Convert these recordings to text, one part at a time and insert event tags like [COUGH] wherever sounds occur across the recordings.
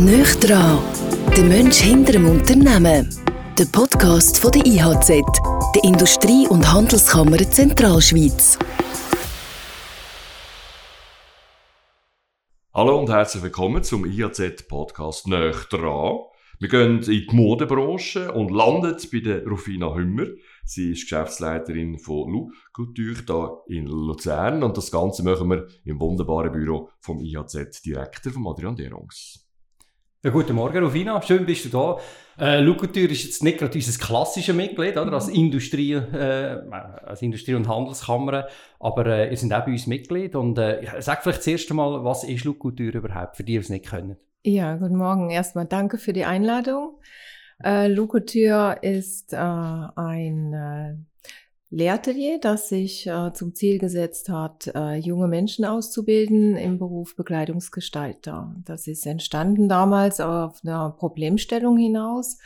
Nöch dran, der Mensch hinter dem Unternehmen. Der Podcast von der IHZ, der Industrie- und Handelskammer Zentralschweiz. Hallo und herzlich willkommen zum IHZ-Podcast Nöch dran. Wir gehen in die Modebranche und landen bei der Rufina Hümmer. Sie ist Geschäftsleiterin von Lou Couture hier in Luzern und das Ganze machen wir im wunderbaren Büro vom IHZ-Direktor, von Adrian Derungs. Ja, guten Morgen, Rufina. Schön bist du da. Äh, Lucatur ist jetzt nicht gerade unser klassisches Mitglied, oder? Als Industrie, äh, als Industrie- und Handelskammer. Aber, äh, ihr seid auch bei uns Mitglied. Und, äh, sag vielleicht zuerst einmal, was ist Lucatur überhaupt, für die, die es nicht können? Ja, guten Morgen. Erstmal danke für die Einladung. Äh, Lucatur ist, äh, ein, äh, Lehratelier, das sich äh, zum Ziel gesetzt hat, äh, junge Menschen auszubilden im Beruf Bekleidungsgestalter. Das ist entstanden damals auf einer Problemstellung hinaus,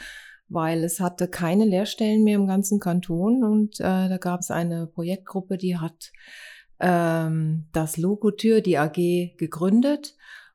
weil es hatte keine Lehrstellen mehr im ganzen Kanton und äh, da gab es eine Projektgruppe, die hat ähm, das Logotür, die AG, gegründet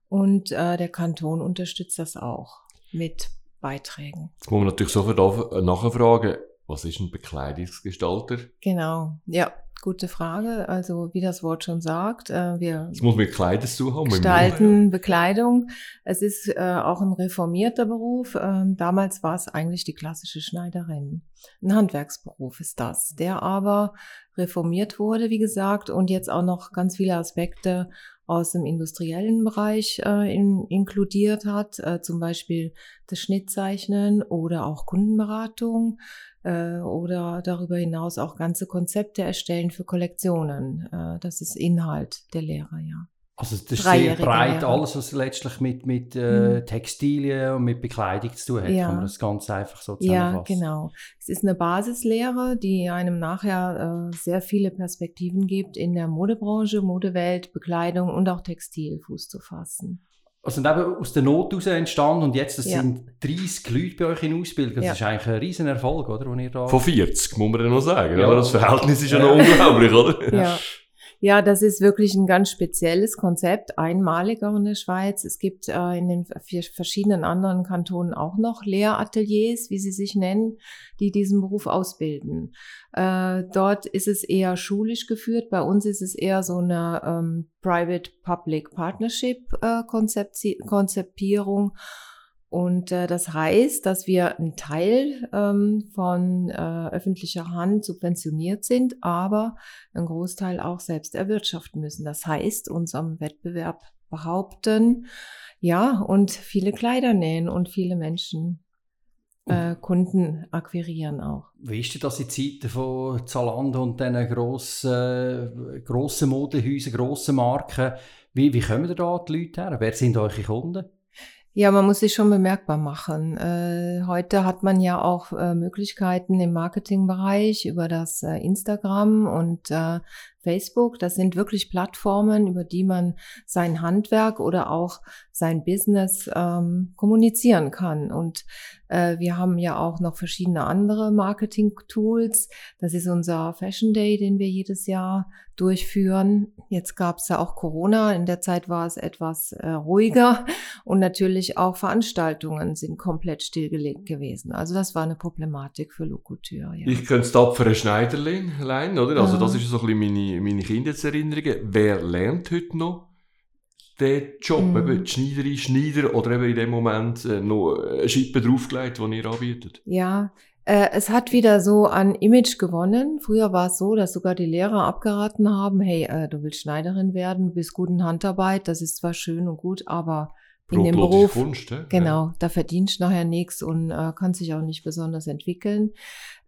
und äh, der Kanton unterstützt das auch mit Beiträgen. Jetzt muss man natürlich sofort nachfragen, was ist ein Bekleidungsgestalter? Genau, ja, gute Frage. Also wie das Wort schon sagt, äh, wir das muss mit Kleidern zu haben. Gestalten, Bekleidung. Es ist äh, auch ein reformierter Beruf. Ähm, damals war es eigentlich die klassische Schneiderin. Ein Handwerksberuf ist das, der aber reformiert wurde, wie gesagt, und jetzt auch noch ganz viele Aspekte aus dem industriellen Bereich äh, in, inkludiert hat, äh, zum Beispiel das Schnittzeichnen oder auch Kundenberatung äh, oder darüber hinaus auch ganze Konzepte erstellen für Kollektionen. Äh, das ist Inhalt der Lehre, ja. Also das ist sehr breit, alles was letztlich mit, mit äh, hm. Textilien und mit Bekleidung zu tun hat, ja. kann man das ganz einfach so zusammenfassen. Ja, genau. Es ist eine Basislehre, die einem nachher äh, sehr viele Perspektiven gibt, in der Modebranche, Modewelt, Bekleidung und auch Textil Fuß zu fassen. Also eben aus der Not heraus entstanden und jetzt das ja. sind 30 Leute bei euch in Ausbildung. Das ja. ist eigentlich ein riesen Erfolg, oder? Wo ihr da Von 40, muss man ja noch sagen. Ja. Das Verhältnis ist ja, noch unglaublich, oder? Ja. [LAUGHS] Ja, das ist wirklich ein ganz spezielles Konzept, einmaliger in der Schweiz. Es gibt äh, in den verschiedenen anderen Kantonen auch noch Lehrateliers, wie sie sich nennen, die diesen Beruf ausbilden. Äh, dort ist es eher schulisch geführt. Bei uns ist es eher so eine ähm, Private-Public Partnership-Konzeptierung. Äh, und äh, das heißt, dass wir ein Teil ähm, von äh, öffentlicher Hand subventioniert sind, aber einen Großteil auch selbst erwirtschaften müssen. Das heißt, uns am Wettbewerb behaupten, ja, und viele Kleider nähen und viele Menschen äh, Kunden akquirieren auch. Wie ist denn das in Zeiten von Zalando und diesen grossen, grossen Modehäusern, grossen Marken? Wie, wie kommen da die Leute her? Wer sind eure Kunden? Ja, man muss sich schon bemerkbar machen. Äh, heute hat man ja auch äh, Möglichkeiten im Marketingbereich über das äh, Instagram und äh, Facebook. Das sind wirklich Plattformen, über die man sein Handwerk oder auch sein Business ähm, kommunizieren kann. Und äh, wir haben ja auch noch verschiedene andere Marketing-Tools. Das ist unser Fashion Day, den wir jedes Jahr durchführen. Jetzt gab es ja auch Corona. In der Zeit war es etwas äh, ruhiger und natürlich auch Veranstaltungen sind komplett stillgelegt gewesen. Also das war eine Problematik für Lokutur. Ja. Ich könnte es tapfere Schneiderlein, oder? Also das ist so ein bisschen meine meine, Kindheitserinnerungen. Wer lernt heute noch den Job? Mm. Eben, Schneiderin, Schneider oder eben in dem Moment äh, noch eine Schippe draufgelegt, die ihr anbietet? Ja, äh, es hat wieder so an Image gewonnen. Früher war es so, dass sogar die Lehrer abgeraten haben, hey, äh, du willst Schneiderin werden, du bist gut in Handarbeit, das ist zwar schön und gut, aber in dem Beruf, Kunst, ja? genau, da verdienst du nachher nichts und äh, kannst sich auch nicht besonders entwickeln.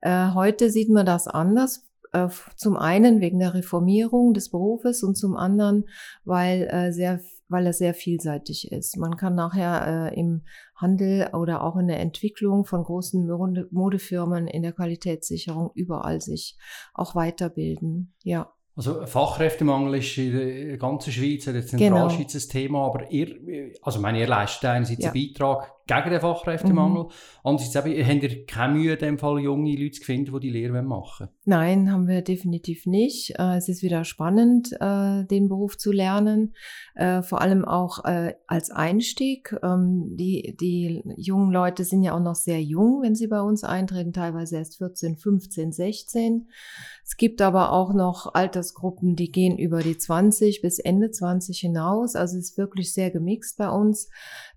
Äh, heute sieht man das anders. Äh, zum einen wegen der Reformierung des Berufes und zum anderen, weil, äh, sehr, weil er sehr vielseitig ist. Man kann nachher äh, im Handel oder auch in der Entwicklung von großen Modefirmen in der Qualitätssicherung überall sich auch weiterbilden. Ja. Also Fachkräftemangel ist in der ganzen Schweiz, in der Zentralschweiz genau. ein Thema, aber ihr, also meine, ihr leistet einerseits ja. einen Beitrag gegen den Fachkräftemangel. Mhm. Andererseits eben, habt ihr keine Mühe, in dem Fall junge Leute zu finden, die die Lehre machen wollen? Nein, haben wir definitiv nicht. Äh, es ist wieder spannend, äh, den Beruf zu lernen, äh, vor allem auch als Einstieg. Ähm, die, die jungen Leute sind ja auch noch sehr jung, wenn sie bei uns eintreten, teilweise erst 14, 15, 16. Es gibt aber auch noch Altersgruppen, die gehen über die 20 bis Ende 20 hinaus. Also es ist wirklich sehr gemixt bei uns.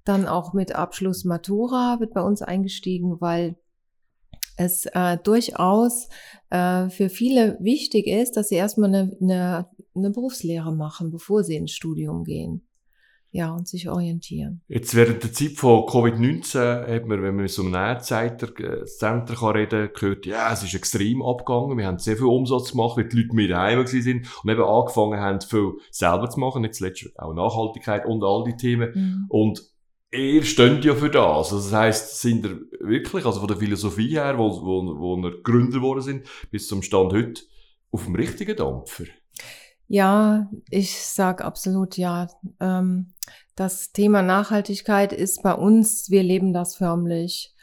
Dann auch mit Abschluss Matura wird bei uns eingestiegen, weil es äh, durchaus äh, für viele wichtig ist, dass sie erstmal eine, eine, eine Berufslehre machen, bevor sie ins Studium gehen ja, und sich orientieren. Jetzt während der Zeit von Covid-19 hat man, wenn man so einem Nähzeiter-Center kann reden gehört, ja, es ist extrem abgegangen. Wir haben sehr viel Umsatz gemacht, weil die Leute mehr daheim sind und eben angefangen haben, viel selber zu machen. Nicht zuletzt auch Nachhaltigkeit und all die Themen. Mhm. Und ihr steht ja für das. Also das heisst, sind ihr wirklich, also von der Philosophie her, wo, wo, wo ihr Gründer geworden sind, bis zum Stand heute, auf dem richtigen Dampfer? Ja, ich sag absolut ja. Ähm, das Thema Nachhaltigkeit ist bei uns, wir leben das förmlich.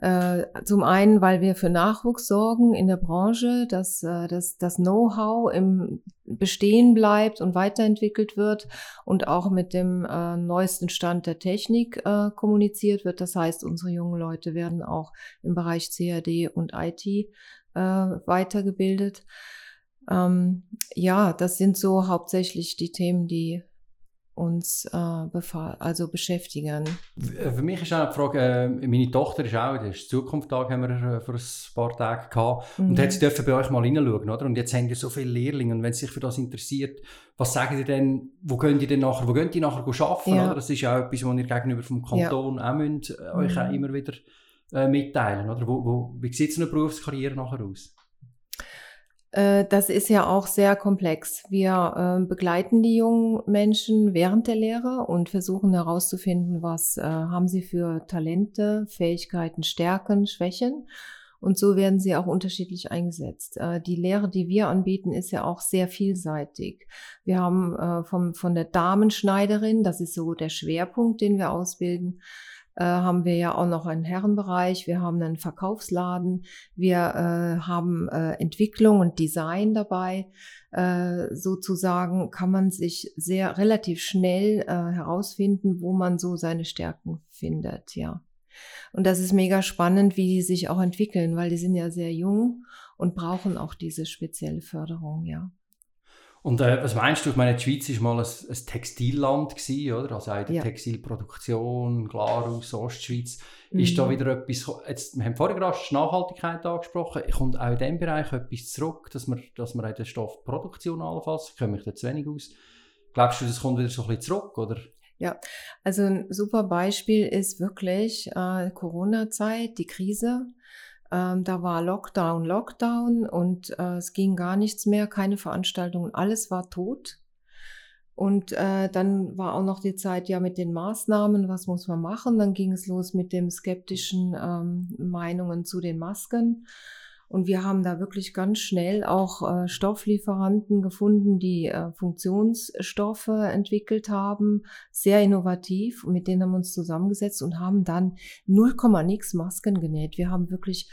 Äh, zum einen, weil wir für Nachwuchs sorgen in der Branche, dass äh, das, das Know-how im Bestehen bleibt und weiterentwickelt wird und auch mit dem äh, neuesten Stand der Technik äh, kommuniziert wird. Das heißt, unsere jungen Leute werden auch im Bereich CAD und IT äh, weitergebildet. Ähm, ja, das sind so hauptsächlich die Themen, die uns äh, also beschäftigen. Äh, für mich ist auch die Frage, äh, meine Tochter ist auch, das ist Zukunftstag, haben wir äh, vor ein paar Tagen gehabt, mhm. und jetzt dürfen bei euch mal hineinschauen, oder? Und jetzt haben wir so viele Lehrlinge, und wenn sie sich für das interessiert, was sagen die denn, wo gehen die denn nachher, wo gehen die nachher arbeiten, ja. oder? Das ist ja auch etwas, was ihr gegenüber vom Kanton ja. auch müsst, äh, euch mhm. auch immer wieder äh, mitteilen, oder? Wo, wo, wie sieht so eine Berufskarriere nachher aus? Äh, das ist ja auch sehr komplex. Wir äh, begleiten die jungen Menschen während der Lehre und versuchen herauszufinden, was äh, haben sie für Talente, Fähigkeiten, Stärken, Schwächen. Und so werden sie auch unterschiedlich eingesetzt. Die Lehre, die wir anbieten, ist ja auch sehr vielseitig. Wir haben vom, von der Damenschneiderin, das ist so der Schwerpunkt, den wir ausbilden, äh, haben wir ja auch noch einen Herrenbereich, wir haben einen Verkaufsladen, wir äh, haben äh, Entwicklung und Design dabei. Äh, sozusagen kann man sich sehr relativ schnell äh, herausfinden, wo man so seine Stärken findet, ja. Und das ist mega spannend, wie die sich auch entwickeln, weil die sind ja sehr jung und brauchen auch diese spezielle Förderung, ja. Und äh, was meinst du? Ich meine, die Schweiz war mal ein, ein Textilland, gewesen, oder? Also auch die ja. Textilproduktion, Glarus, Ostschweiz. Mhm. Ist da mhm. wieder etwas, jetzt, wir haben vorhin gerade Nachhaltigkeit angesprochen, kommt auch in diesem Bereich etwas zurück, dass man, dass man in der Stoffproduktion allenfalls, ich kenne mich da zu wenig aus, glaubst du, das kommt wieder so ein bisschen zurück, oder? Ja, also ein super Beispiel ist wirklich äh, Corona-Zeit, die Krise. Ähm, da war Lockdown, Lockdown und äh, es ging gar nichts mehr, keine Veranstaltungen, alles war tot. Und äh, dann war auch noch die Zeit ja mit den Maßnahmen, was muss man machen. Dann ging es los mit den skeptischen ähm, Meinungen zu den Masken. Und wir haben da wirklich ganz schnell auch äh, Stofflieferanten gefunden, die äh, Funktionsstoffe entwickelt haben, sehr innovativ. Mit denen haben wir uns zusammengesetzt und haben dann 0, nix Masken genäht. Wir haben wirklich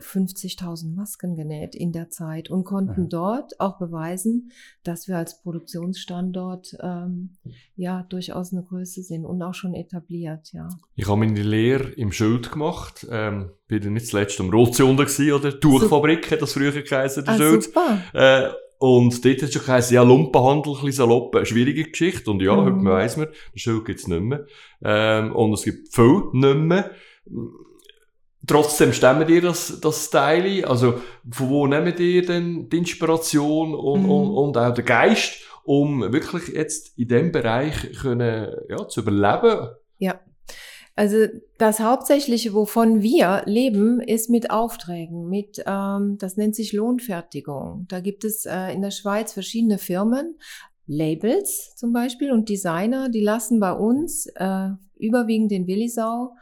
50.000 Masken genäht in der Zeit und konnten ja. dort auch beweisen, dass wir als Produktionsstandort ähm, ja durchaus eine Größe sind und auch schon etabliert. Ja. Ich habe meine Lehre im Schild gemacht. Ähm, bin nicht zuletzt am Rotsonder gewesen, oder? Tuchfabrik hat das früher geheißen, der ah, Schild. Super. Äh, und dort hat es schon geheißen, ja, Lumpenhandel, ein bisschen salopp, eine schwierige Geschichte. Und ja, mhm. heute weiss man, den Schild gibt es nicht mehr. Ähm, und es gibt viel nicht mehr. Trotzdem stemmen ihr das, das Style? Also, von wo nehmt ihr denn die Inspiration und, mhm. und, und auch den Geist, um wirklich jetzt in diesem Bereich können, ja, zu überleben? Ja. Also das Hauptsächliche, wovon wir leben, ist mit Aufträgen, mit, ähm, das nennt sich Lohnfertigung. Da gibt es äh, in der Schweiz verschiedene Firmen, Labels zum Beispiel und Designer, die lassen bei uns äh, überwiegend in Willisau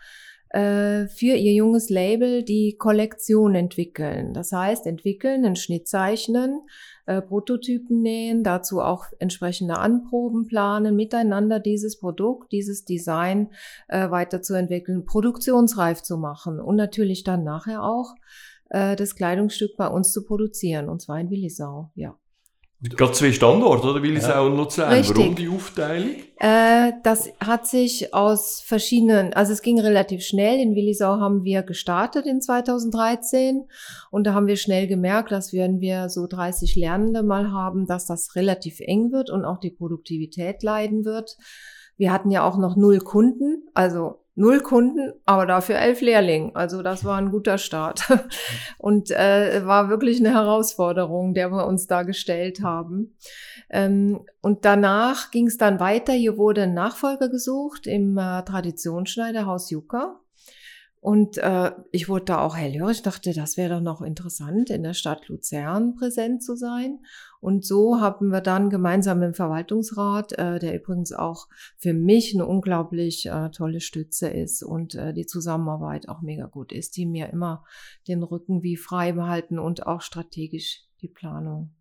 äh, für ihr junges Label die Kollektion entwickeln. Das heißt, entwickeln, einen Schnitt zeichnen, äh, Prototypen nähen, dazu auch entsprechende Anproben planen, miteinander dieses Produkt, dieses Design äh, weiterzuentwickeln, produktionsreif zu machen und natürlich dann nachher auch äh, das Kleidungsstück bei uns zu produzieren, und zwar in Willisau, ja. Gerade zwei Standorte, oder? Willisau ja. und Luzern. Richtig. Warum die Aufteilung? Äh, das hat sich aus verschiedenen, also es ging relativ schnell. In Willisau haben wir gestartet in 2013 und da haben wir schnell gemerkt, dass wenn wir so 30 Lernende mal haben, dass das relativ eng wird und auch die Produktivität leiden wird. Wir hatten ja auch noch null Kunden, also null Kunden, aber dafür elf Lehrlinge. Also das war ein guter Start. [LAUGHS] Und äh, war wirklich eine Herausforderung, der wir uns da gestellt haben. Ähm, und danach ging es dann weiter. Hier wurde ein Nachfolger gesucht im äh, Traditionsschneiderhaus Juka. Und äh, ich wurde da auch hellhörig, dachte, das wäre doch noch interessant, in der Stadt Luzern präsent zu sein. Und so haben wir dann gemeinsam im Verwaltungsrat, äh, der übrigens auch für mich eine unglaublich äh, tolle Stütze ist und äh, die Zusammenarbeit auch mega gut ist, die mir immer den Rücken wie frei behalten und auch strategisch die Planung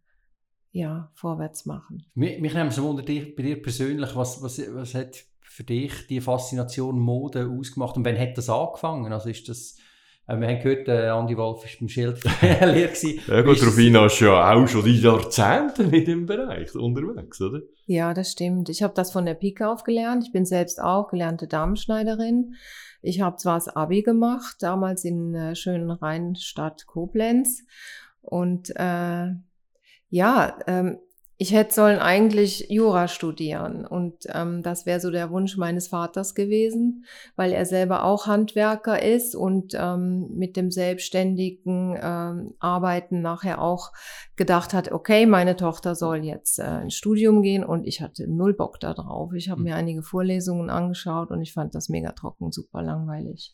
ja, vorwärts machen. Mich, mich nimmt es Wunder bei dir persönlich, was, was, was hat für dich die Faszination Mode ausgemacht und wann hat das angefangen? Also ist das, äh, wir haben gehört, äh, Andi Wolf war beim Schild [LAUGHS] leer gewesen. Ja gut, Rufina ist ja auch schon die Jahrzehnte in dem Bereich unterwegs, oder? Ja, das stimmt. Ich habe das von der Pike auf gelernt. Ich bin selbst auch gelernte Damenschneiderin. Ich habe zwar das Abi gemacht, damals in äh, schönen Rheinstadt Koblenz. Und äh, ja, ähm, ich hätte sollen eigentlich Jura studieren und ähm, das wäre so der Wunsch meines Vaters gewesen, weil er selber auch Handwerker ist und ähm, mit dem selbstständigen ähm, Arbeiten nachher auch gedacht hat, okay, meine Tochter soll jetzt äh, ins Studium gehen und ich hatte null Bock da drauf. Ich habe mhm. mir einige Vorlesungen angeschaut und ich fand das mega trocken, super langweilig.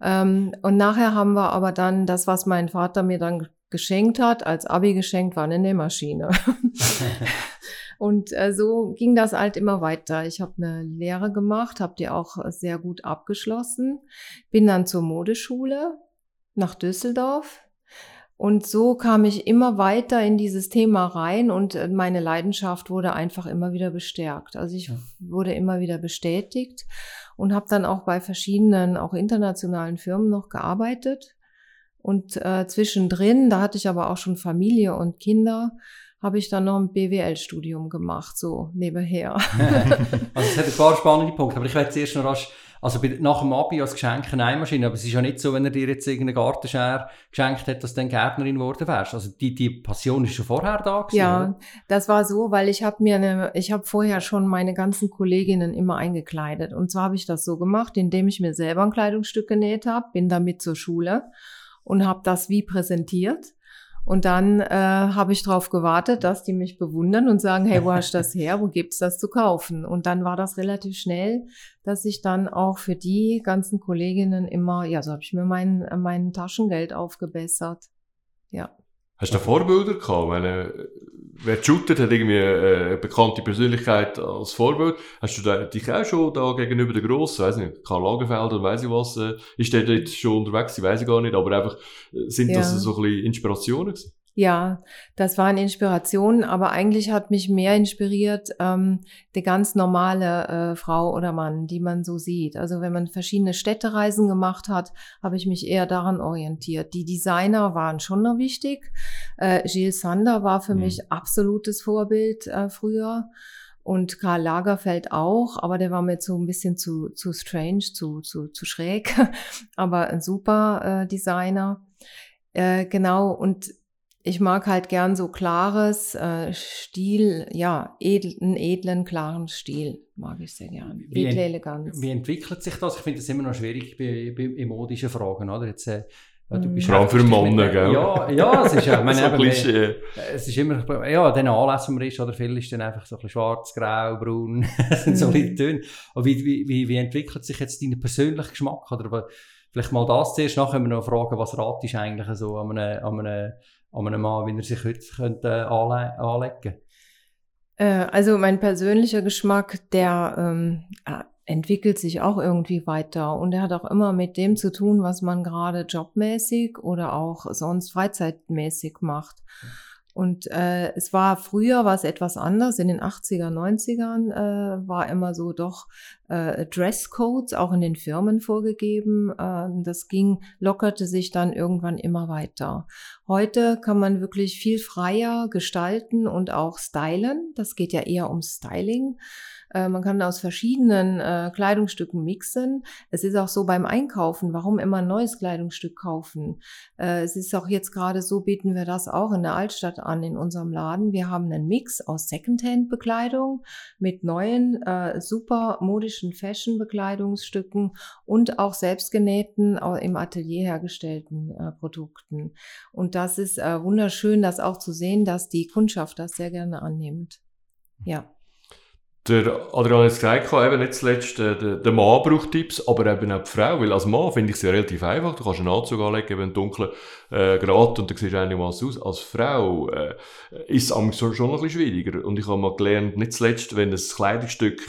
Ähm, und nachher haben wir aber dann das, was mein Vater mir dann geschenkt hat, als Abi geschenkt, war eine Nähmaschine. [LAUGHS] und äh, so ging das halt immer weiter. Ich habe eine Lehre gemacht, habe die auch sehr gut abgeschlossen, bin dann zur Modeschule nach Düsseldorf. Und so kam ich immer weiter in dieses Thema rein und äh, meine Leidenschaft wurde einfach immer wieder bestärkt. Also ich wurde immer wieder bestätigt und habe dann auch bei verschiedenen, auch internationalen Firmen noch gearbeitet und äh, zwischendrin, da hatte ich aber auch schon Familie und Kinder, habe ich dann noch ein BWL-Studium gemacht, so nebenher. [LAUGHS] also es hat ein paar spannende Punkte, aber ich werde zuerst noch rasch, also nach dem Abi als Geschenk eine Nähmaschine, aber es ist ja nicht so, wenn er dir jetzt irgendeinen Gartenschere geschenkt hat, dass du dann Gärtnerin geworden wärst. Also die, die Passion ist schon vorher da gewesen, Ja, oder? das war so, weil ich habe mir eine, ich habe vorher schon meine ganzen Kolleginnen immer eingekleidet. Und zwar habe ich das so gemacht, indem ich mir selber ein Kleidungsstück genäht habe, bin damit zur Schule und habe das wie präsentiert. Und dann äh, habe ich darauf gewartet, dass die mich bewundern und sagen, hey, wo hast du das her? Wo gibt's das zu kaufen? Und dann war das relativ schnell, dass ich dann auch für die ganzen Kolleginnen immer, ja, so habe ich mir mein, mein Taschengeld aufgebessert. Ja. Hast du da Vorbilder gehabt? Meine, wer shootet, hat irgendwie äh, eine bekannte Persönlichkeit als Vorbild. Hast du da, dich auch schon da gegenüber der Grossen, weiß nicht, Karl Lagerfeld oder weiß ich was, äh, ist der dort schon unterwegs, weiß ich gar nicht, aber einfach, äh, sind ja. das so ein bisschen Inspirationen gewesen? Ja, das waren Inspirationen, aber eigentlich hat mich mehr inspiriert ähm, die ganz normale äh, Frau oder Mann, die man so sieht. Also wenn man verschiedene Städtereisen gemacht hat, habe ich mich eher daran orientiert. Die Designer waren schon noch wichtig. Äh, Gilles Sander war für mhm. mich absolutes Vorbild äh, früher und Karl Lagerfeld auch, aber der war mir so ein bisschen zu, zu strange, zu, zu, zu schräg, [LAUGHS] aber ein super äh, Designer. Äh, genau, und ich mag halt gern so klares äh, Stil, ja, edel, einen edlen, klaren Stil mag ich sehr gern. Wie, ent Eleganz. wie entwickelt sich das? Ich finde das immer noch schwierig bei, bei, in modischen Fragen, oder? Jetzt, äh, du mhm. bist Vor allem für Männer, gell? Ja, ja, es ist ja, [LAUGHS] meine, so eben, äh, es ist immer, ja, den Anlass, man ist, oder viel ist dann einfach so ein bisschen schwarz, grau, braun, [LAUGHS] sind so mhm. Töne. Aber wie, wie, wie, wie entwickelt sich jetzt dein persönlicher Geschmack? Oder vielleicht mal das zuerst, nachher können wir noch fragen, was ratest du eigentlich so an einem, an einem an einem Mann, wie er sich heute könnte, äh, anle anlegen äh, Also mein persönlicher Geschmack, der ähm, entwickelt sich auch irgendwie weiter und er hat auch immer mit dem zu tun, was man gerade jobmäßig oder auch sonst freizeitmäßig macht. Und äh, es war früher war es etwas anders. In den 80er, 90ern äh, war immer so doch äh, Dresscodes auch in den Firmen vorgegeben. Äh, das ging, lockerte sich dann irgendwann immer weiter. Heute kann man wirklich viel freier gestalten und auch stylen. Das geht ja eher um Styling. Äh, man kann aus verschiedenen äh, Kleidungsstücken mixen. Es ist auch so beim Einkaufen, warum immer ein neues Kleidungsstück kaufen? Äh, es ist auch jetzt gerade so, bieten wir das auch in der Altstadt an, in unserem Laden. Wir haben einen Mix aus Secondhand-Bekleidung mit neuen, äh, super modischen Fashion-Bekleidungsstücken und auch selbstgenähten, im Atelier hergestellten äh, Produkten. Und das ist wunderschön, das auch zu sehen, dass die Kundschaft das sehr gerne annimmt. Ja. Der Adrian hat es gesagt, eben nicht zuletzt, äh, der, der Mann braucht Tipps, aber eben auch die Frau, weil als Mann finde ich es ja relativ einfach. Du kannst einen Anzug anlegen, eben einen dunklen äh, Grat und dann siehst du einigermaßen aus. Als Frau äh, ist es schon, schon ein bisschen schwieriger. Und ich habe mal gelernt, nicht zuletzt, wenn ein Kleidungsstück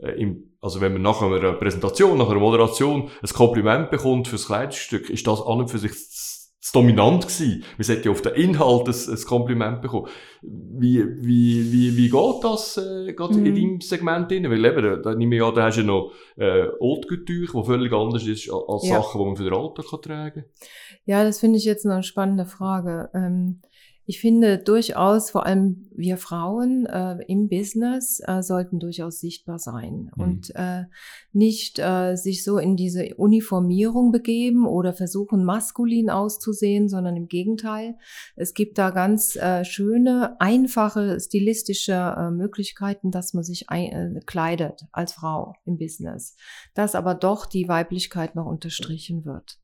äh, im, also wenn man nach einer Präsentation, nach einer Moderation ein Kompliment bekommt fürs Kleidungsstück, ist das an und für sich dominant gewesen. Wir sollten ja auf den Inhalt ein, ein Kompliment bekommen. Wie, wie, wie, wie geht das äh, gerade in mhm. deinem Segment drin? Weil eben, da, nehme ich an, da hast du ja noch äh, Haute Couture, die völlig anders ist als ja. Sachen, die man für den Alltag kann tragen kann. Ja, das finde ich jetzt noch eine spannende Frage. Ähm, ich finde durchaus, vor allem wir Frauen äh, im Business äh, sollten durchaus sichtbar sein mhm. und äh, nicht äh, sich so in diese Uniformierung begeben oder versuchen, maskulin auszusehen, sondern im Gegenteil. Es gibt da ganz äh, schöne, einfache, stilistische äh, Möglichkeiten, dass man sich ein, kleidet als Frau im Business, dass aber doch die Weiblichkeit noch unterstrichen wird.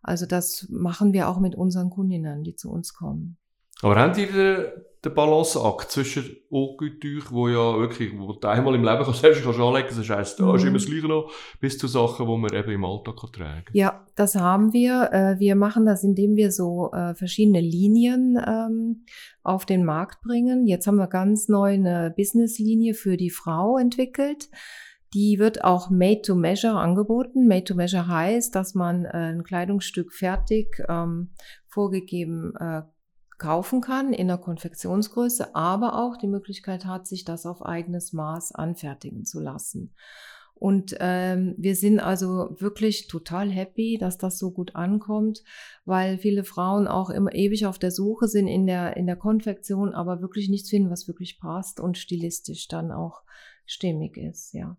Also das machen wir auch mit unseren Kundinnen, die zu uns kommen. Aber haben die den, den Balanceakt zwischen Haute wo ja wirklich, wo du einmal im Leben kannst, [LAUGHS] selbst kannst anlegen das heisst, da ist immer das Gleiche noch, bis zu Sachen, die man eben im Alltag kann tragen kann? Ja, das haben wir. Äh, wir machen das, indem wir so äh, verschiedene Linien ähm, auf den Markt bringen. Jetzt haben wir ganz neu eine Business-Linie für die Frau entwickelt. Die wird auch made to measure angeboten. Made to measure heißt, dass man äh, ein Kleidungsstück fertig ähm, vorgegeben äh, kaufen kann in der Konfektionsgröße, aber auch die Möglichkeit hat, sich das auf eigenes Maß anfertigen zu lassen. Und ähm, wir sind also wirklich total happy, dass das so gut ankommt, weil viele Frauen auch immer ewig auf der Suche sind in der, in der Konfektion, aber wirklich nichts finden, was wirklich passt und stilistisch dann auch stimmig ist, ja.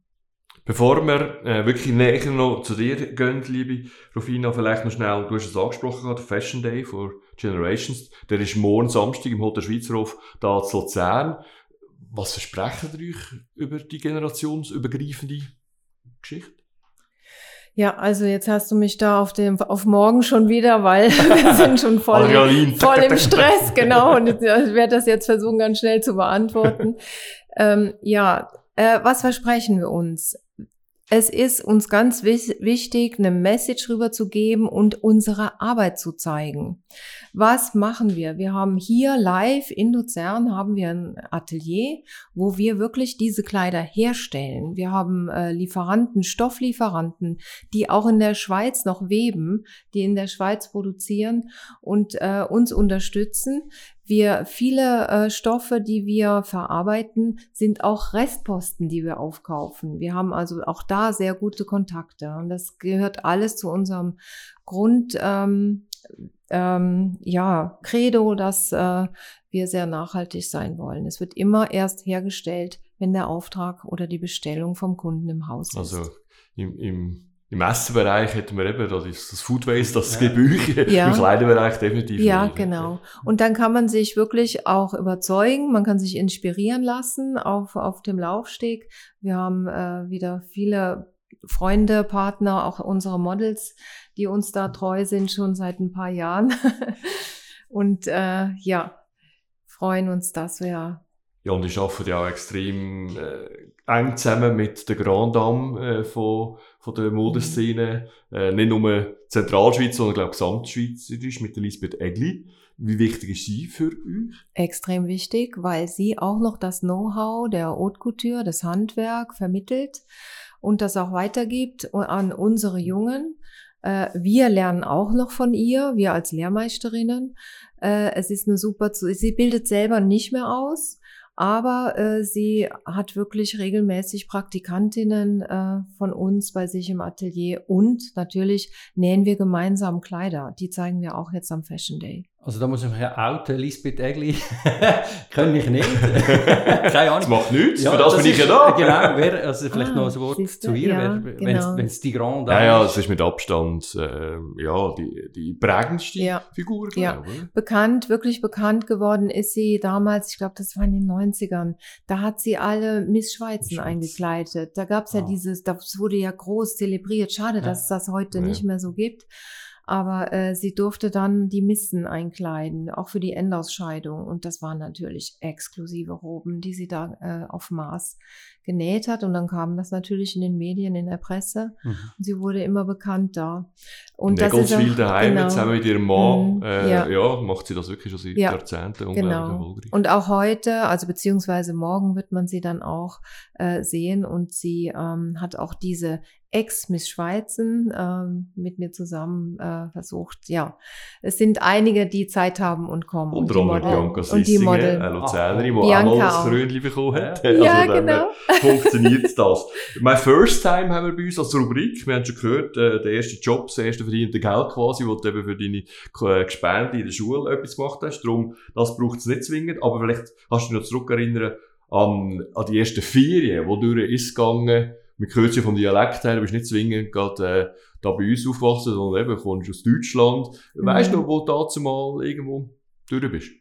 Bevor wir äh, wirklich näher noch zu dir gehen, liebe Rufina, vielleicht noch schnell, du hast es angesprochen, der Fashion Day for Generations, der ist morgen Samstag im Hotel Schweizerhof da zu Luzern. Was versprechen ihr euch über die generationsübergreifende Geschichte? Ja, also jetzt hast du mich da auf dem auf morgen schon wieder, weil [LAUGHS] wir sind schon voll, voll im Stress, genau. Und ich werde das jetzt versuchen, ganz schnell zu beantworten. ähm, ja, äh, was versprechen wir uns? Es ist uns ganz wichtig, eine Message rüberzugeben und unsere Arbeit zu zeigen. Was machen wir? Wir haben hier live in Luzern haben wir ein Atelier, wo wir wirklich diese Kleider herstellen. Wir haben äh, Lieferanten, Stofflieferanten, die auch in der Schweiz noch weben, die in der Schweiz produzieren und äh, uns unterstützen. Wir viele äh, Stoffe, die wir verarbeiten, sind auch Restposten, die wir aufkaufen. Wir haben also auch da sehr gute Kontakte und das gehört alles zu unserem Grund ähm, ähm, ja Credo, dass äh, wir sehr nachhaltig sein wollen. Es wird immer erst hergestellt, wenn der Auftrag oder die Bestellung vom Kunden im Haus ist. Also im, im im Essenbereich hätten wir eben das, das Food Waste, das ja. Gebühr. Ja. Im Kleiderbereich definitiv. Ja, nicht. genau. Und dann kann man sich wirklich auch überzeugen, man kann sich inspirieren lassen auf, auf dem Laufsteg. Wir haben äh, wieder viele Freunde, Partner, auch unsere Models, die uns da treu sind, schon seit ein paar Jahren. [LAUGHS] Und äh, ja, freuen uns, dass wir ja, und ich arbeite ja auch extrem äh, eng zusammen mit der Grand Dame äh, von, von der Modeszene. Mhm. Äh, nicht nur Zentralschweiz, sondern glaube Gesamtschweizerisch mit Elisabeth Egli. Wie wichtig ist sie für euch? Extrem wichtig, weil sie auch noch das Know-how der Haute Couture, das Handwerk vermittelt und das auch weitergibt an unsere Jungen. Äh, wir lernen auch noch von ihr, wir als Lehrmeisterinnen. Äh, es ist eine super, sie bildet selber nicht mehr aus, aber äh, sie hat wirklich regelmäßig Praktikantinnen äh, von uns bei sich im Atelier und natürlich nähen wir gemeinsam Kleider. Die zeigen wir auch jetzt am Fashion Day. Also da muss ich mich ja outen, Lisbeth Egli [LAUGHS] kann ich nicht. [LAUGHS] Keine Ahnung. Das macht nichts, ja, für das, das bin ich ja da. Genau, wer, also vielleicht ah, noch ein Wort siehste? zu ihr, ja, genau. wenn es die Grande Ja, ja, es ist mit Abstand äh, ja, die, die prägendste ja. Figur, ja. Ich, bekannt, wirklich bekannt geworden ist sie damals, ich glaube, das war in den 90ern, da hat sie alle Miss Schweizen Schweiz. eingekleidet. Da gab es ja ah. dieses, das wurde ja groß zelebriert. Schade, ja. dass es das heute nicht mehr so gibt aber äh, sie durfte dann die Missen einkleiden, auch für die Endausscheidung. Und das waren natürlich exklusive Roben, die sie da äh, auf Maß genäht hat. Und dann kam das natürlich in den Medien, in der Presse. Mhm. Und sie wurde immer bekannter. Und, und das ganz ist viel daheim, genau, zusammen mit ihrem Mann. Mhm, äh, ja. ja. macht sie das wirklich schon seit ja, Jahrzehnten genau. Und auch heute, also beziehungsweise morgen wird man sie dann auch äh, sehen. Und sie ähm, hat auch diese Ex-Miss Schweizen ähm, mit mir zusammen äh, versucht. Ja, es sind einige, die Zeit haben und kommen. Unter anderem Bianca Sissingen, und die Model. eine Luzernerin, die Bianca auch mal das Krönchen bekommen hat. Ja, also genau. funktioniert [LAUGHS] das. My First Time haben wir bei uns als Rubrik. Wir haben schon gehört, äh, der erste Job, das erste verdiente Geld quasi, wo du eben für deine äh, Gespende in der Schule etwas gemacht hast. Darum, das braucht es nicht zwingend. Aber vielleicht kannst du dich noch zurückerinnern an, an die ersten Ferien, wo du ist gegangen man hört ja vom Dialekt her, du bist nicht zwingend gerade äh, da bei uns aufgewachsen, sondern eben kommst aus Deutschland. Mhm. Weißt du noch, wo du dazu mal irgendwo durch bist?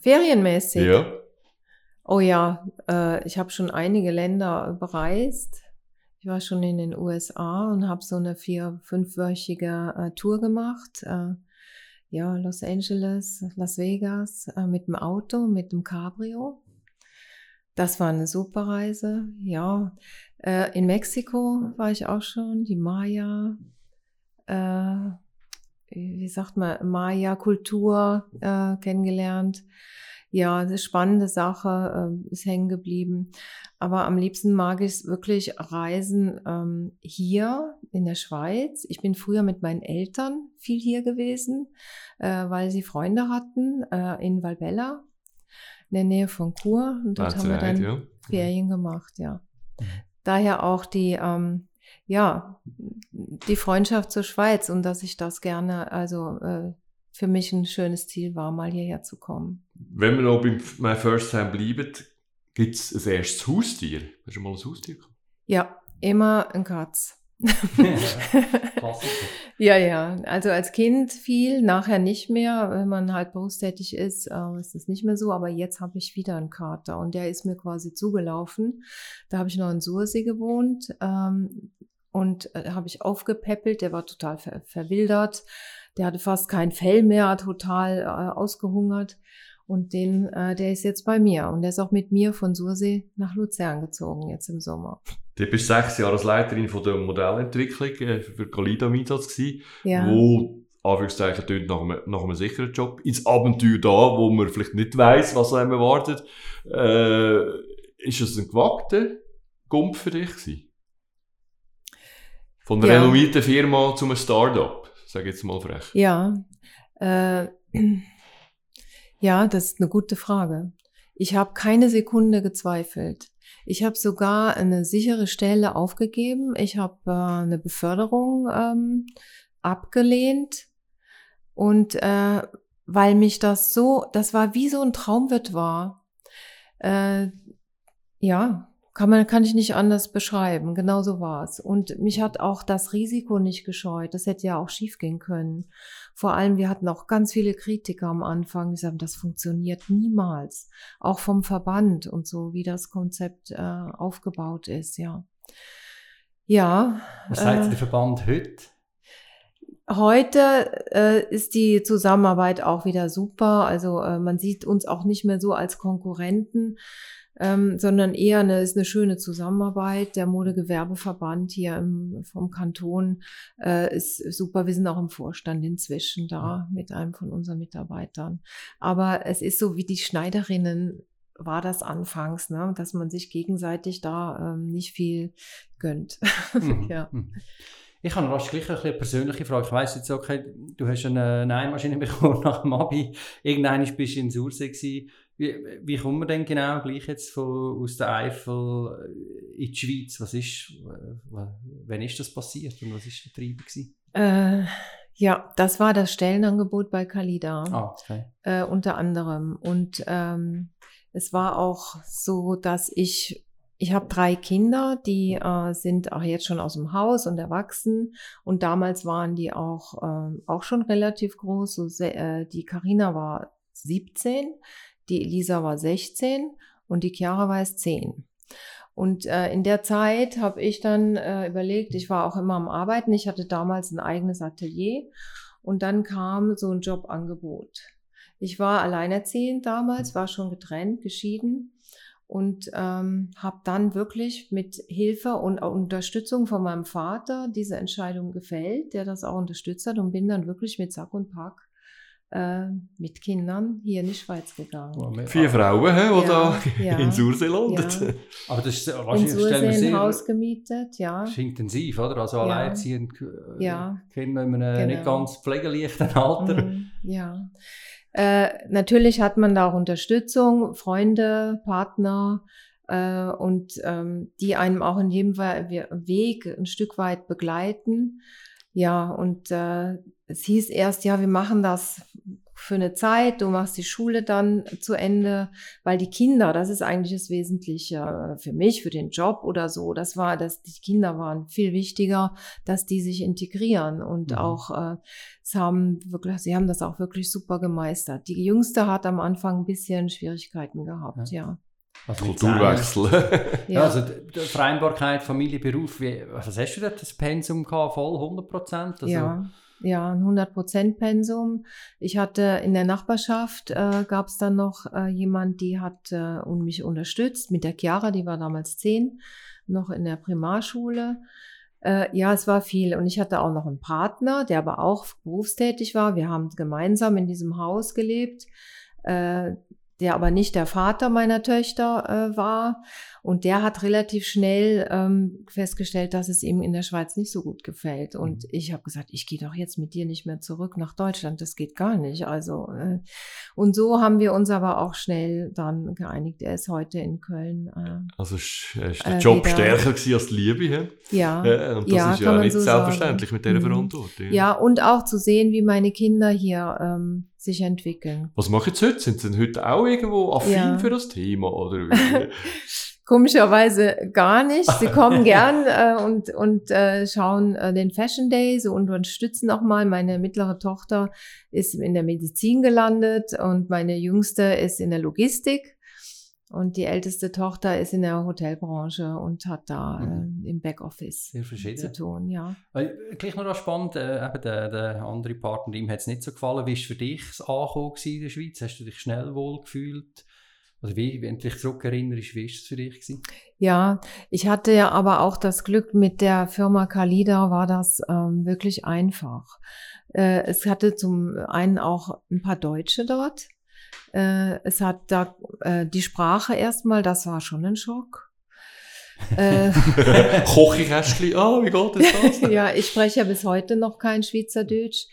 Ferienmäßig? Ja. Oh ja, äh, ich habe schon einige Länder bereist. Ich war schon in den USA und habe so eine vier-, fünfwöchige äh, Tour gemacht. Äh, ja, Los Angeles, Las Vegas äh, mit dem Auto, mit dem Cabrio. Das war eine super Reise, ja. Äh, in Mexiko war ich auch schon, die Maya, äh, wie sagt man, Maya-Kultur äh, kennengelernt. Ja, eine spannende Sache, äh, ist hängen geblieben. Aber am liebsten mag ich es wirklich reisen ähm, hier in der Schweiz. Ich bin früher mit meinen Eltern viel hier gewesen, äh, weil sie Freunde hatten äh, in Valbella in der Nähe von Chur und dort haben wir dann ja. Ferien gemacht, ja. Mhm. Daher auch die, ähm, ja, die Freundschaft zur Schweiz und dass ich das gerne, also äh, für mich ein schönes Ziel war, mal hierher zu kommen. Wenn wir noch beim My First Time bleiben, gibt es ein erstes Haustier? Hast du mal ein Haustier gehabt? Ja, immer ein Katz. [LAUGHS] ja, ja. Also als Kind viel, nachher nicht mehr. Wenn man halt berufstätig ist, äh, ist das nicht mehr so. Aber jetzt habe ich wieder einen Kater und der ist mir quasi zugelaufen. Da habe ich noch in Sursee gewohnt ähm, und äh, habe ich aufgepäppelt. Der war total ver verwildert. Der hatte fast kein Fell mehr, total äh, ausgehungert. Und den, äh, der ist jetzt bei mir. Und der ist auch mit mir von Sursee nach Luzern gezogen, jetzt im Sommer. Du bist sechs Jahre als Leiterin von der Modellentwicklung äh, für Colida im Einsatz gewesen, ja. wo Anführungszeichen tönt nach einem, nach einem sicheren Job. Ins Abenteuer da, wo man vielleicht nicht weiß, was einem erwartet. Äh, ist es ein gewagter Gump für dich gewesen? Von einer ja. renommierten Firma zu einem Start-up, sage ich jetzt mal frech. Ja, äh, [CLEARS THROAT] Ja, das ist eine gute Frage. Ich habe keine Sekunde gezweifelt. Ich habe sogar eine sichere Stelle aufgegeben. Ich habe äh, eine Beförderung ähm, abgelehnt. Und äh, weil mich das so, das war wie so ein Traumwirt war. Äh, ja, kann man, kann ich nicht anders beschreiben. Genau so war's. Und mich hat auch das Risiko nicht gescheut. Das hätte ja auch schiefgehen können. Vor allem, wir hatten auch ganz viele Kritiker am Anfang, die sagen, das funktioniert niemals. Auch vom Verband und so, wie das Konzept äh, aufgebaut ist, ja. Ja. Was sagt äh, der Verband heute? Heute äh, ist die Zusammenarbeit auch wieder super. Also äh, man sieht uns auch nicht mehr so als Konkurrenten ähm, sondern eher eine, ist eine schöne Zusammenarbeit. Der Modegewerbeverband hier im, vom Kanton äh, ist super. Wir sind auch im Vorstand inzwischen da mit einem von unseren Mitarbeitern. Aber es ist so wie die Schneiderinnen war das anfangs, ne, dass man sich gegenseitig da ähm, nicht viel gönnt. [LAUGHS] Mhm. ja. Mhm. Ich habe noch gleich eine persönliche Frage. Ich weiss jetzt, okay, du hast eine Nähmaschine [LAUGHS] bekommen nach dem Abi. Irgendwann bist du in Sursee gewesen. Wie, wie kommt man denn genau gleich jetzt von, aus der Eifel in die Schweiz? Was ist, wann ist das passiert und was ist der Treiber gewesen? Äh, ja, das war das Stellenangebot bei Kalida. Ah, okay. Äh, unter anderem. Und ähm, es war auch so, dass ich ich habe drei Kinder, die äh, sind auch jetzt schon aus dem Haus und erwachsen. Und damals waren die auch, äh, auch schon relativ groß. So, äh, die Karina war 17, die Elisa war 16 und die Chiara war erst 10. Und äh, in der Zeit habe ich dann äh, überlegt, ich war auch immer am Arbeiten. Ich hatte damals ein eigenes Atelier und dann kam so ein Jobangebot. Ich war alleinerziehend damals, war schon getrennt, geschieden und ähm, habe dann wirklich mit Hilfe und Unterstützung von meinem Vater diese Entscheidung gefällt, der das auch unterstützt hat und bin dann wirklich mit Sack und Pack äh, mit Kindern hier in die Schweiz gegangen. Oh, Vier Frauen, he, die ja, da ja, [LAUGHS] in Sursee landet. Ja. Aber das ist wahrscheinlich in Sursee ein Haus gemietet, ja. Das ist intensiv, oder? Also alleinerziehend äh, ja. Kinder in einem genau. nicht ganz pflegeleichten Alter. Mhm, ja. Äh, natürlich hat man da auch Unterstützung, Freunde, Partner äh, und ähm, die einem auch in jedem Weg ein Stück weit begleiten. Ja, und äh, es hieß erst, ja, wir machen das für eine Zeit, du machst die Schule dann zu Ende, weil die Kinder, das ist eigentlich das Wesentliche für mich, für den Job oder so. Das war, dass die Kinder waren viel wichtiger, dass die sich integrieren und mhm. auch, äh, es haben wirklich, sie haben das auch wirklich super gemeistert. Die Jüngste hat am Anfang ein bisschen Schwierigkeiten gehabt, ja. ja. Also Kulturwechsel. [LAUGHS] ja. also Vereinbarkeit, Familie, Beruf, wie, was hast du da das Pensum gehabt? Voll 100 Prozent? Also, ja ja, ein 100% Pensum. Ich hatte in der Nachbarschaft, äh, gab es dann noch äh, jemand, die hat äh, mich unterstützt mit der Chiara, die war damals zehn, noch in der Primarschule. Äh, ja, es war viel. Und ich hatte auch noch einen Partner, der aber auch berufstätig war. Wir haben gemeinsam in diesem Haus gelebt. Äh, der aber nicht der Vater meiner Töchter äh, war. Und der hat relativ schnell ähm, festgestellt, dass es ihm in der Schweiz nicht so gut gefällt. Und mhm. ich habe gesagt, ich gehe doch jetzt mit dir nicht mehr zurück nach Deutschland. Das geht gar nicht. Also äh, und so haben wir uns aber auch schnell dann geeinigt. Er ist heute in Köln. Äh, also ist, ist der äh, Job wieder, stärker gewesen als die Liebe? He? Ja. Äh, und das ja, ist ja nicht so selbstverständlich sagen. mit dieser mhm. Verantwortung. Ja, und auch zu sehen, wie meine Kinder hier ähm, sich entwickeln. Was machen sie heute? Sind sie heute auch irgendwo affin ja. für das Thema? Oder [LAUGHS] Komischerweise gar nicht. Sie kommen [LAUGHS] gern äh, und, und äh, schauen äh, den Fashion Days und unterstützen auch mal. Meine mittlere Tochter ist in der Medizin gelandet und meine jüngste ist in der Logistik. Und die älteste Tochter ist in der Hotelbranche und hat da mhm. äh, im Backoffice zu tun, ja. Weil, gleich noch spannend, äh, eben der, der andere Partner, ihm hat es nicht so gefallen. Wie war es für dich das Ankommen in der Schweiz? Hast du dich schnell wohl gefühlt? Oder wie, wenn du dich zurückerinnerst, wie war es für dich? Gewesen? Ja, ich hatte ja aber auch das Glück, mit der Firma Kalida war das ähm, wirklich einfach. Äh, es hatte zum einen auch ein paar Deutsche dort, äh, es hat da äh, die Sprache erstmal, das war schon ein Schock. [LAUGHS] äh, Kochikästchen, ah, wie geht das? [LAUGHS] ja, ich spreche ja bis heute noch kein Schweizerdeutsch.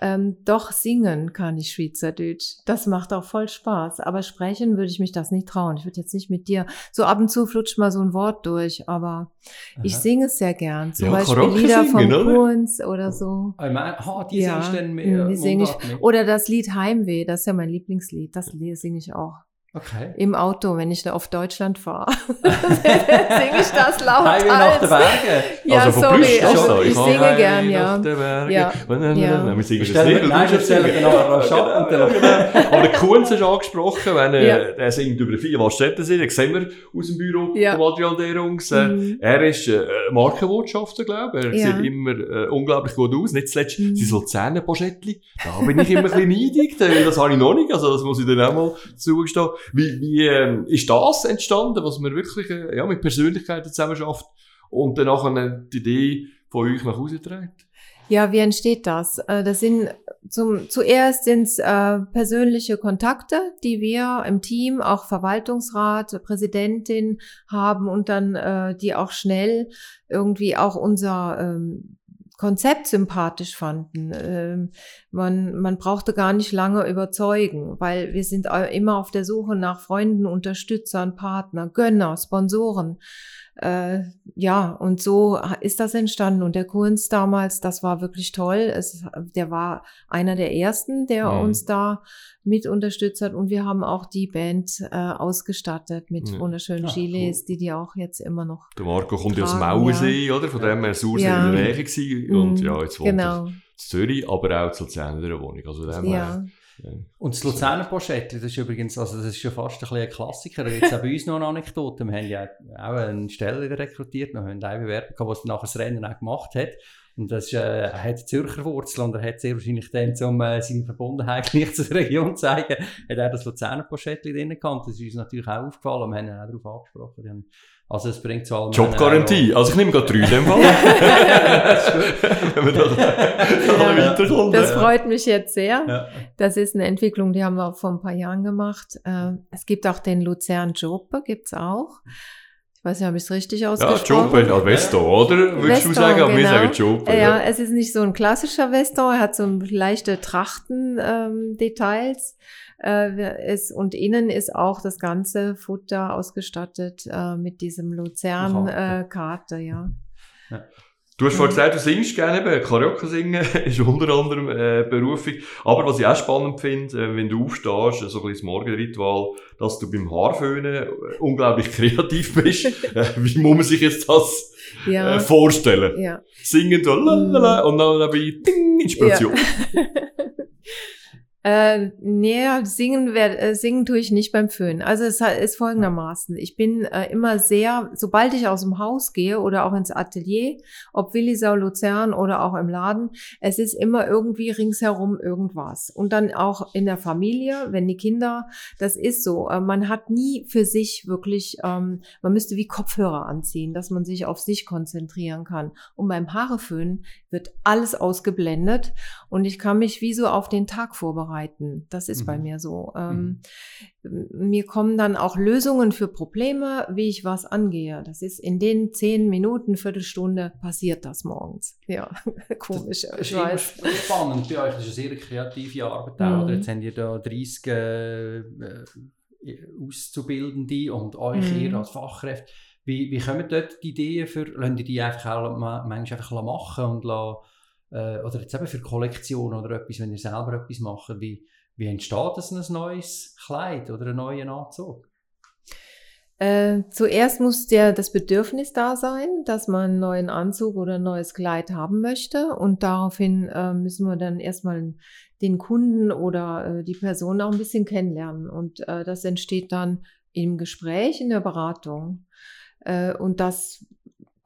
Ähm, doch singen kann ich Schweizerdeutsch. Das macht auch voll Spaß. Aber sprechen würde ich mich das nicht trauen. Ich würde jetzt nicht mit dir, so ab und zu flutscht mal so ein Wort durch, aber Aha. ich singe es sehr gern. Zum ja, Beispiel Lieder singen, von Kunz oder so. Ich oh, die ja, singst dann mehr. Die sing ich. Oder das Lied Heimweh, das ist ja mein Lieblingslied. Das singe ich auch. Okay. Im Auto, wenn ich da auf Deutschland fahre, [LAUGHS] singe ich das laut Highway nach den Bergen. Ja, also sorry, also, ich singe gern, ja. Ja. ja. Wir singen das nicht. Nein, wir stellen genau Schatten. [LAUGHS] Aber der Kunz ist angesprochen, wenn er, er singt über viele Waschzetten sind, das sehen wir aus dem Büro ja. von Adrian Derungs. Mhm. Er ist äh, Markenbotschafter, glaube ich. Er ja. sieht immer äh, unglaublich gut aus. Nicht zuletzt mhm. sein Luzerner-Poschettli. Da bin ich immer ein bisschen neidig, das habe ich noch nicht. Also das muss ich dann auch mal zugestehen. Wie, wie ähm, ist das entstanden, was man wirklich äh, ja, mit Persönlichkeiten zusammen schafft und dann nachher die Idee von euch nach Hause trägt? Ja, wie entsteht das? Äh, das sind zum, zuerst sind es äh, persönliche Kontakte, die wir im Team, auch Verwaltungsrat, Präsidentin haben und dann äh, die auch schnell irgendwie auch unser ähm, Konzept sympathisch fanden. Ähm, man, man brauchte gar nicht lange überzeugen, weil wir sind immer auf der Suche nach Freunden, Unterstützern, Partner, Gönner, Sponsoren. Äh, ja, und so ist das entstanden. Und der Kunst damals, das war wirklich toll. Es, der war einer der ersten, der mhm. uns da mit unterstützt hat. Und wir haben auch die Band äh, ausgestattet mit ja. wunderschönen Ach, Gilets, cool. die die auch jetzt immer noch. Der Marco kommt ja aus Mauersee, ja. oder? Von dem her Sursee ja. in der Nähe gewesen. Und mhm, ja, jetzt wohnt genau. er Zürich, aber auch zu Luzern in der Wohnung. Also ja. Her, und das Luzerner Pochette, das ist übrigens, also das ist schon fast ein, ein Klassiker. Da gibt es auch bei uns noch eine Anekdote. Wir haben ja auch einen Steller rekrutiert, noch einen Bewerber gehabt, der nachher das Rennen auch gemacht hat. Und das äh, er hat Zürcher Wurzeln und er hat sehr wahrscheinlich dann, um äh, seine Verbundenheit [LAUGHS] gleich zur Region zu zeigen, hat er das Luzerner Pochettli drin gehabt. Das ist uns natürlich auch aufgefallen wir haben ihn auch darauf angesprochen. Also es bringt zu allem... Jobgarantie. Also ich nehme gerade drei in dem Fall. [LAUGHS] [LAUGHS] Wenn wir da, ja, weiterkommen. Das freut mich jetzt sehr. Ja. Das ist eine Entwicklung, die haben wir vor ein paar Jahren gemacht. Äh, es gibt auch den Luzern Jope, gibt's auch. Ich weiß nicht, ob ich es richtig ausgesprochen habe. Ja, Jope ist Vesto, oder? Würdest du sagen? Aber genau. wir sagen Jope. Ja, ja, es ist nicht so ein klassischer Veston. Er hat so leichte Trachten-Details. Ähm, äh, ist, und innen ist auch das ganze Futter ausgestattet äh, mit diesem Luzern-Karte, äh, ja. ja. Du hast vorhin gesagt, du singst gerne eben. Karaoke singen [LAUGHS] ist unter anderem äh, Berufung. Aber was ich auch spannend finde, äh, wenn du aufstehst, so ein bisschen das Morgenritual, dass du beim Haarföhnen äh, unglaublich [LAUGHS] kreativ bist. äh, wie muss man sich jetzt das ja. äh, vorstellen? Ja. Singen, so, lalala, mm. und dann dabei, ding, Inspiration. Ja. [LAUGHS] Äh, nee, singen, wer, äh, singen tue ich nicht beim Föhn. Also es ist folgendermaßen. Ich bin äh, immer sehr, sobald ich aus dem Haus gehe oder auch ins Atelier, ob Willisau, Luzern oder auch im Laden, es ist immer irgendwie ringsherum irgendwas. Und dann auch in der Familie, wenn die Kinder, das ist so. Äh, man hat nie für sich wirklich, ähm, man müsste wie Kopfhörer anziehen, dass man sich auf sich konzentrieren kann. Und beim Haareföhn wird alles ausgeblendet und ich kann mich wie so auf den Tag vorbereiten vorbereiten. Das ist mhm. bei mir so. Ähm, mhm. Mir kommen dann auch Lösungen für Probleme, wie ich was angehe. Das ist in den zehn Minuten, Viertelstunde passiert das morgens. Ja, [LAUGHS] komisch. Das ist immer spannend bei euch. Das ist eine sehr kreative Arbeit. Mhm. Oder jetzt haben ihr da 30 äh, äh, Auszubildende und euch mhm. ihr als Fachkräfte. Wie, wie kommen dort die Ideen für, lassen die einfach auch manchmal einfach machen und lassen, äh, oder jetzt eben für Kollektionen oder etwas, wenn ihr selber etwas macht, wie, wie entsteht das ein neues Kleid oder einen neuen Anzug? Äh, zuerst muss der, das Bedürfnis da sein, dass man einen neuen Anzug oder ein neues Kleid haben möchte. Und daraufhin äh, müssen wir dann erstmal den Kunden oder äh, die Person auch ein bisschen kennenlernen. Und äh, das entsteht dann im Gespräch, in der Beratung. Äh, und das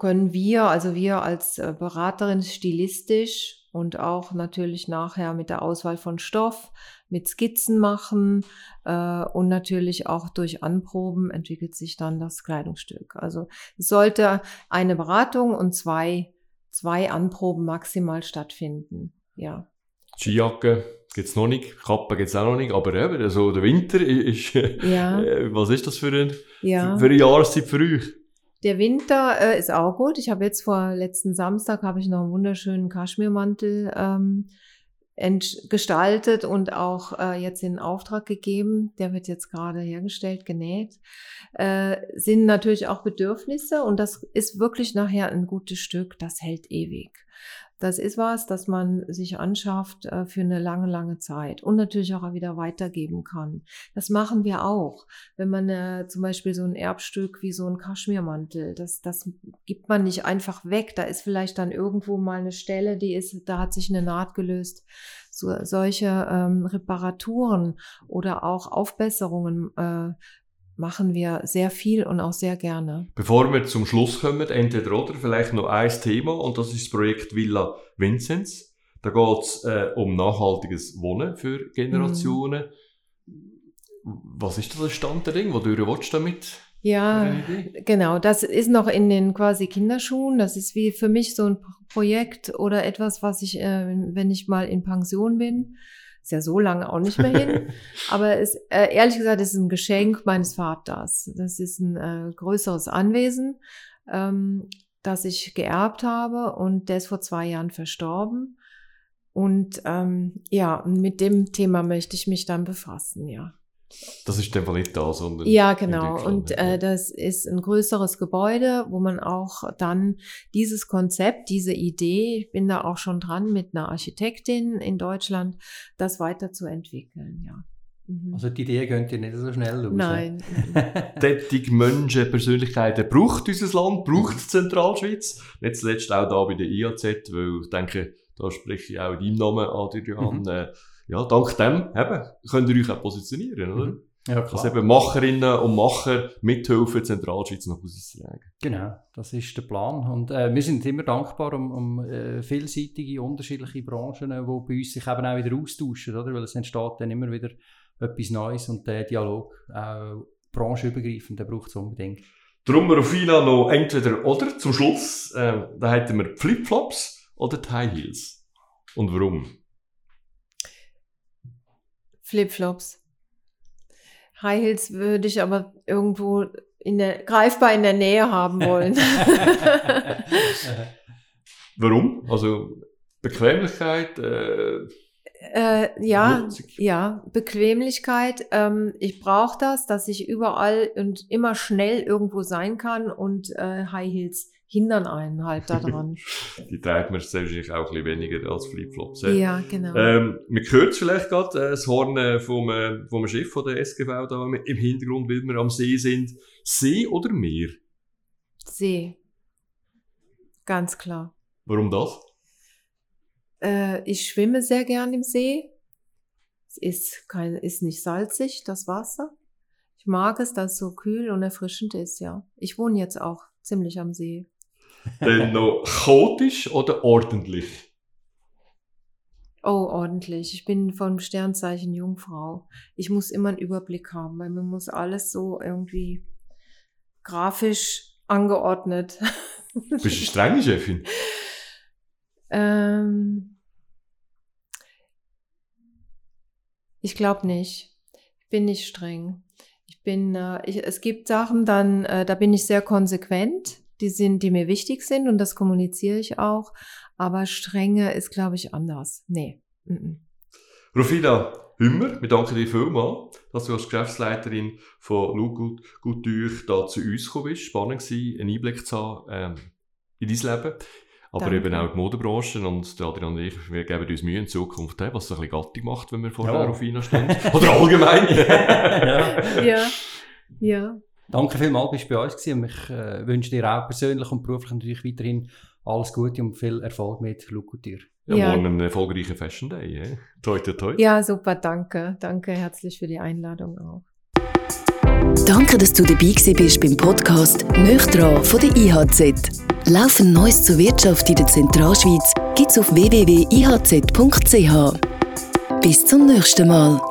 können wir, also wir als äh, Beraterin stilistisch und auch natürlich nachher mit der Auswahl von Stoff, mit Skizzen machen äh, und natürlich auch durch Anproben entwickelt sich dann das Kleidungsstück. Also es sollte eine Beratung und zwei, zwei Anproben maximal stattfinden. Ja. Skijacke gibt's noch nicht, Kappe gibt's auch noch nicht, aber eben, also der Winter ist, ja. [LAUGHS] Äh, was ist das für, ein, ja. für eine Jahreszeit für euch? Der Winter äh, ist auch gut. Ich habe jetzt vor letzten Samstag habe ich noch einen wunderschönen Kaschmirmantel ähm, gestaltet und auch äh, jetzt in Auftrag gegeben. Der wird jetzt gerade hergestellt, genäht. Äh, sind natürlich auch Bedürfnisse und das ist wirklich nachher ein gutes Stück. Das hält ewig. Das ist was, das man sich anschafft äh, für eine lange, lange Zeit und natürlich auch wieder weitergeben kann. Das machen wir auch. Wenn man äh, zum Beispiel so ein Erbstück wie so ein Kaschmirmantel, das, das gibt man nicht einfach weg. Da ist vielleicht dann irgendwo mal eine Stelle, die ist, da hat sich eine Naht gelöst. So, solche ähm, Reparaturen oder auch Aufbesserungen äh, machen wir sehr viel und auch sehr gerne. Bevor wir zum Schluss kommen, entweder oder, vielleicht noch ein Thema und das ist das Projekt Villa Vinzenz. Da geht es äh, um nachhaltiges Wohnen für Generationen. Mm. Was ist da der Stand der Dinge? Wodurch willst du damit? Ja, genau. Das ist noch in den quasi Kinderschuhen. Das ist wie für mich so ein Projekt oder etwas, was ich, äh, wenn ich mal in Pension bin, ist ja so lange auch nicht mehr hin. [LAUGHS] Aber es, äh, ehrlich gesagt, es ist ein Geschenk meines Vaters. Das ist ein äh, größeres Anwesen. Ähm, das ich geerbt habe und der ist vor zwei Jahren verstorben. Und ähm, ja, mit dem Thema möchte ich mich dann befassen, ja. Das ist einfach nicht da, sondern. Ja, genau. Und äh, das ist ein größeres Gebäude, wo man auch dann dieses Konzept, diese Idee, ich bin da auch schon dran mit einer Architektin in Deutschland, das weiterzuentwickeln, ja. Mhm. Also die Idee könnt ihr nicht so schnell los. Nein. [LAUGHS] Tätig Menschen, Persönlichkeiten braucht unser Land, braucht die Zentralschweiz. Nicht zuletzt auch da bei der IAZ, weil ich denke, da spreche ich auch in deinem Namen Adrian. Mhm. Äh, ja, dank dem eben, könnt ihr euch auch positionieren, oder? Mhm. Ja, klar. Dass eben Macherinnen und Macher mithelfen, Zentralschweiz nach Hause zu tragen. Genau, das ist der Plan. Und äh, wir sind immer dankbar um, um äh, vielseitige, unterschiedliche Branchen, die bei uns sich eben auch wieder austauschen, oder? Weil es entsteht dann immer wieder etwas Neues und der Dialog, auch branchenübergreifend, der braucht es unbedingt. Darum, Rufina, noch entweder oder zum Schluss, äh, da hätten wir Flipflops oder High Heels. Und warum? Flipflops. High Heels würde ich aber irgendwo in der, greifbar in der Nähe haben [LAUGHS] wollen. [LAUGHS] warum? Also Bequemlichkeit, äh, äh, ja, ja, Bequemlichkeit. Ähm, ich brauche das, dass ich überall und immer schnell irgendwo sein kann und äh, High Heels hindern einen halt daran. [LAUGHS] Die trägt man wahrscheinlich auch ein bisschen weniger als Flipflops. Ja, ja genau. Ähm, man hört vielleicht gerade äh, das Horn äh, vom, äh, vom Schiff von der SGV da im Hintergrund, weil wir am See sind. See oder Meer? See. Ganz klar. Warum das? Äh, ich schwimme sehr gern im See. Es ist, kein, ist nicht salzig, das Wasser. Ich mag es, dass es so kühl und erfrischend ist, ja. Ich wohne jetzt auch ziemlich am See. Denn noch chaotisch oder ordentlich? Oh, ordentlich. Ich bin vom Sternzeichen Jungfrau. Ich muss immer einen Überblick haben, weil man muss alles so irgendwie grafisch angeordnet. Bist du strenge Chefin? [LAUGHS] Ähm, ich glaube nicht. Ich bin nicht streng. Ich bin, äh, ich, es gibt Sachen, dann, äh, da bin ich sehr konsequent. Die sind, die mir wichtig sind und das kommuniziere ich auch. Aber strenge ist, glaube ich, anders. Nee. Mm -mm. Rufina Hümmer, wir danken dir vielmals, dass du als Geschäftsleiterin von Lou Couture da zu uns gekommen bist. Spannend war, einen Einblick zu haben ähm, in dein Leben. Aber Danke. eben auch die Modebranche und Adrian und ich, wir geben uns Mühe in Zukunft, was so ein bisschen Gatti macht, wenn wir vor ja. der Rufina stehen. [LAUGHS] Oder allgemein. [LAUGHS] ja. ja. ja. Danke vielmals, bist du bei uns gewesen. Und ich äh, wünsche dir auch persönlich und beruflich natürlich weiterhin alles Gute und viel Erfolg mit Look Ja, ja, morgen einen erfolgreichen Fashion Day. Eh? Toi, toi, toi. Ja, super, danke. Danke herzlich für die Einladung auch. Danke, dass du dabei bist beim Podcast «Nöchtran» von der IHZ. Laufend Neues zur Wirtschaft in der Zentralschweiz gibt's auf www.ihz.ch. Bis zum nächsten Mal.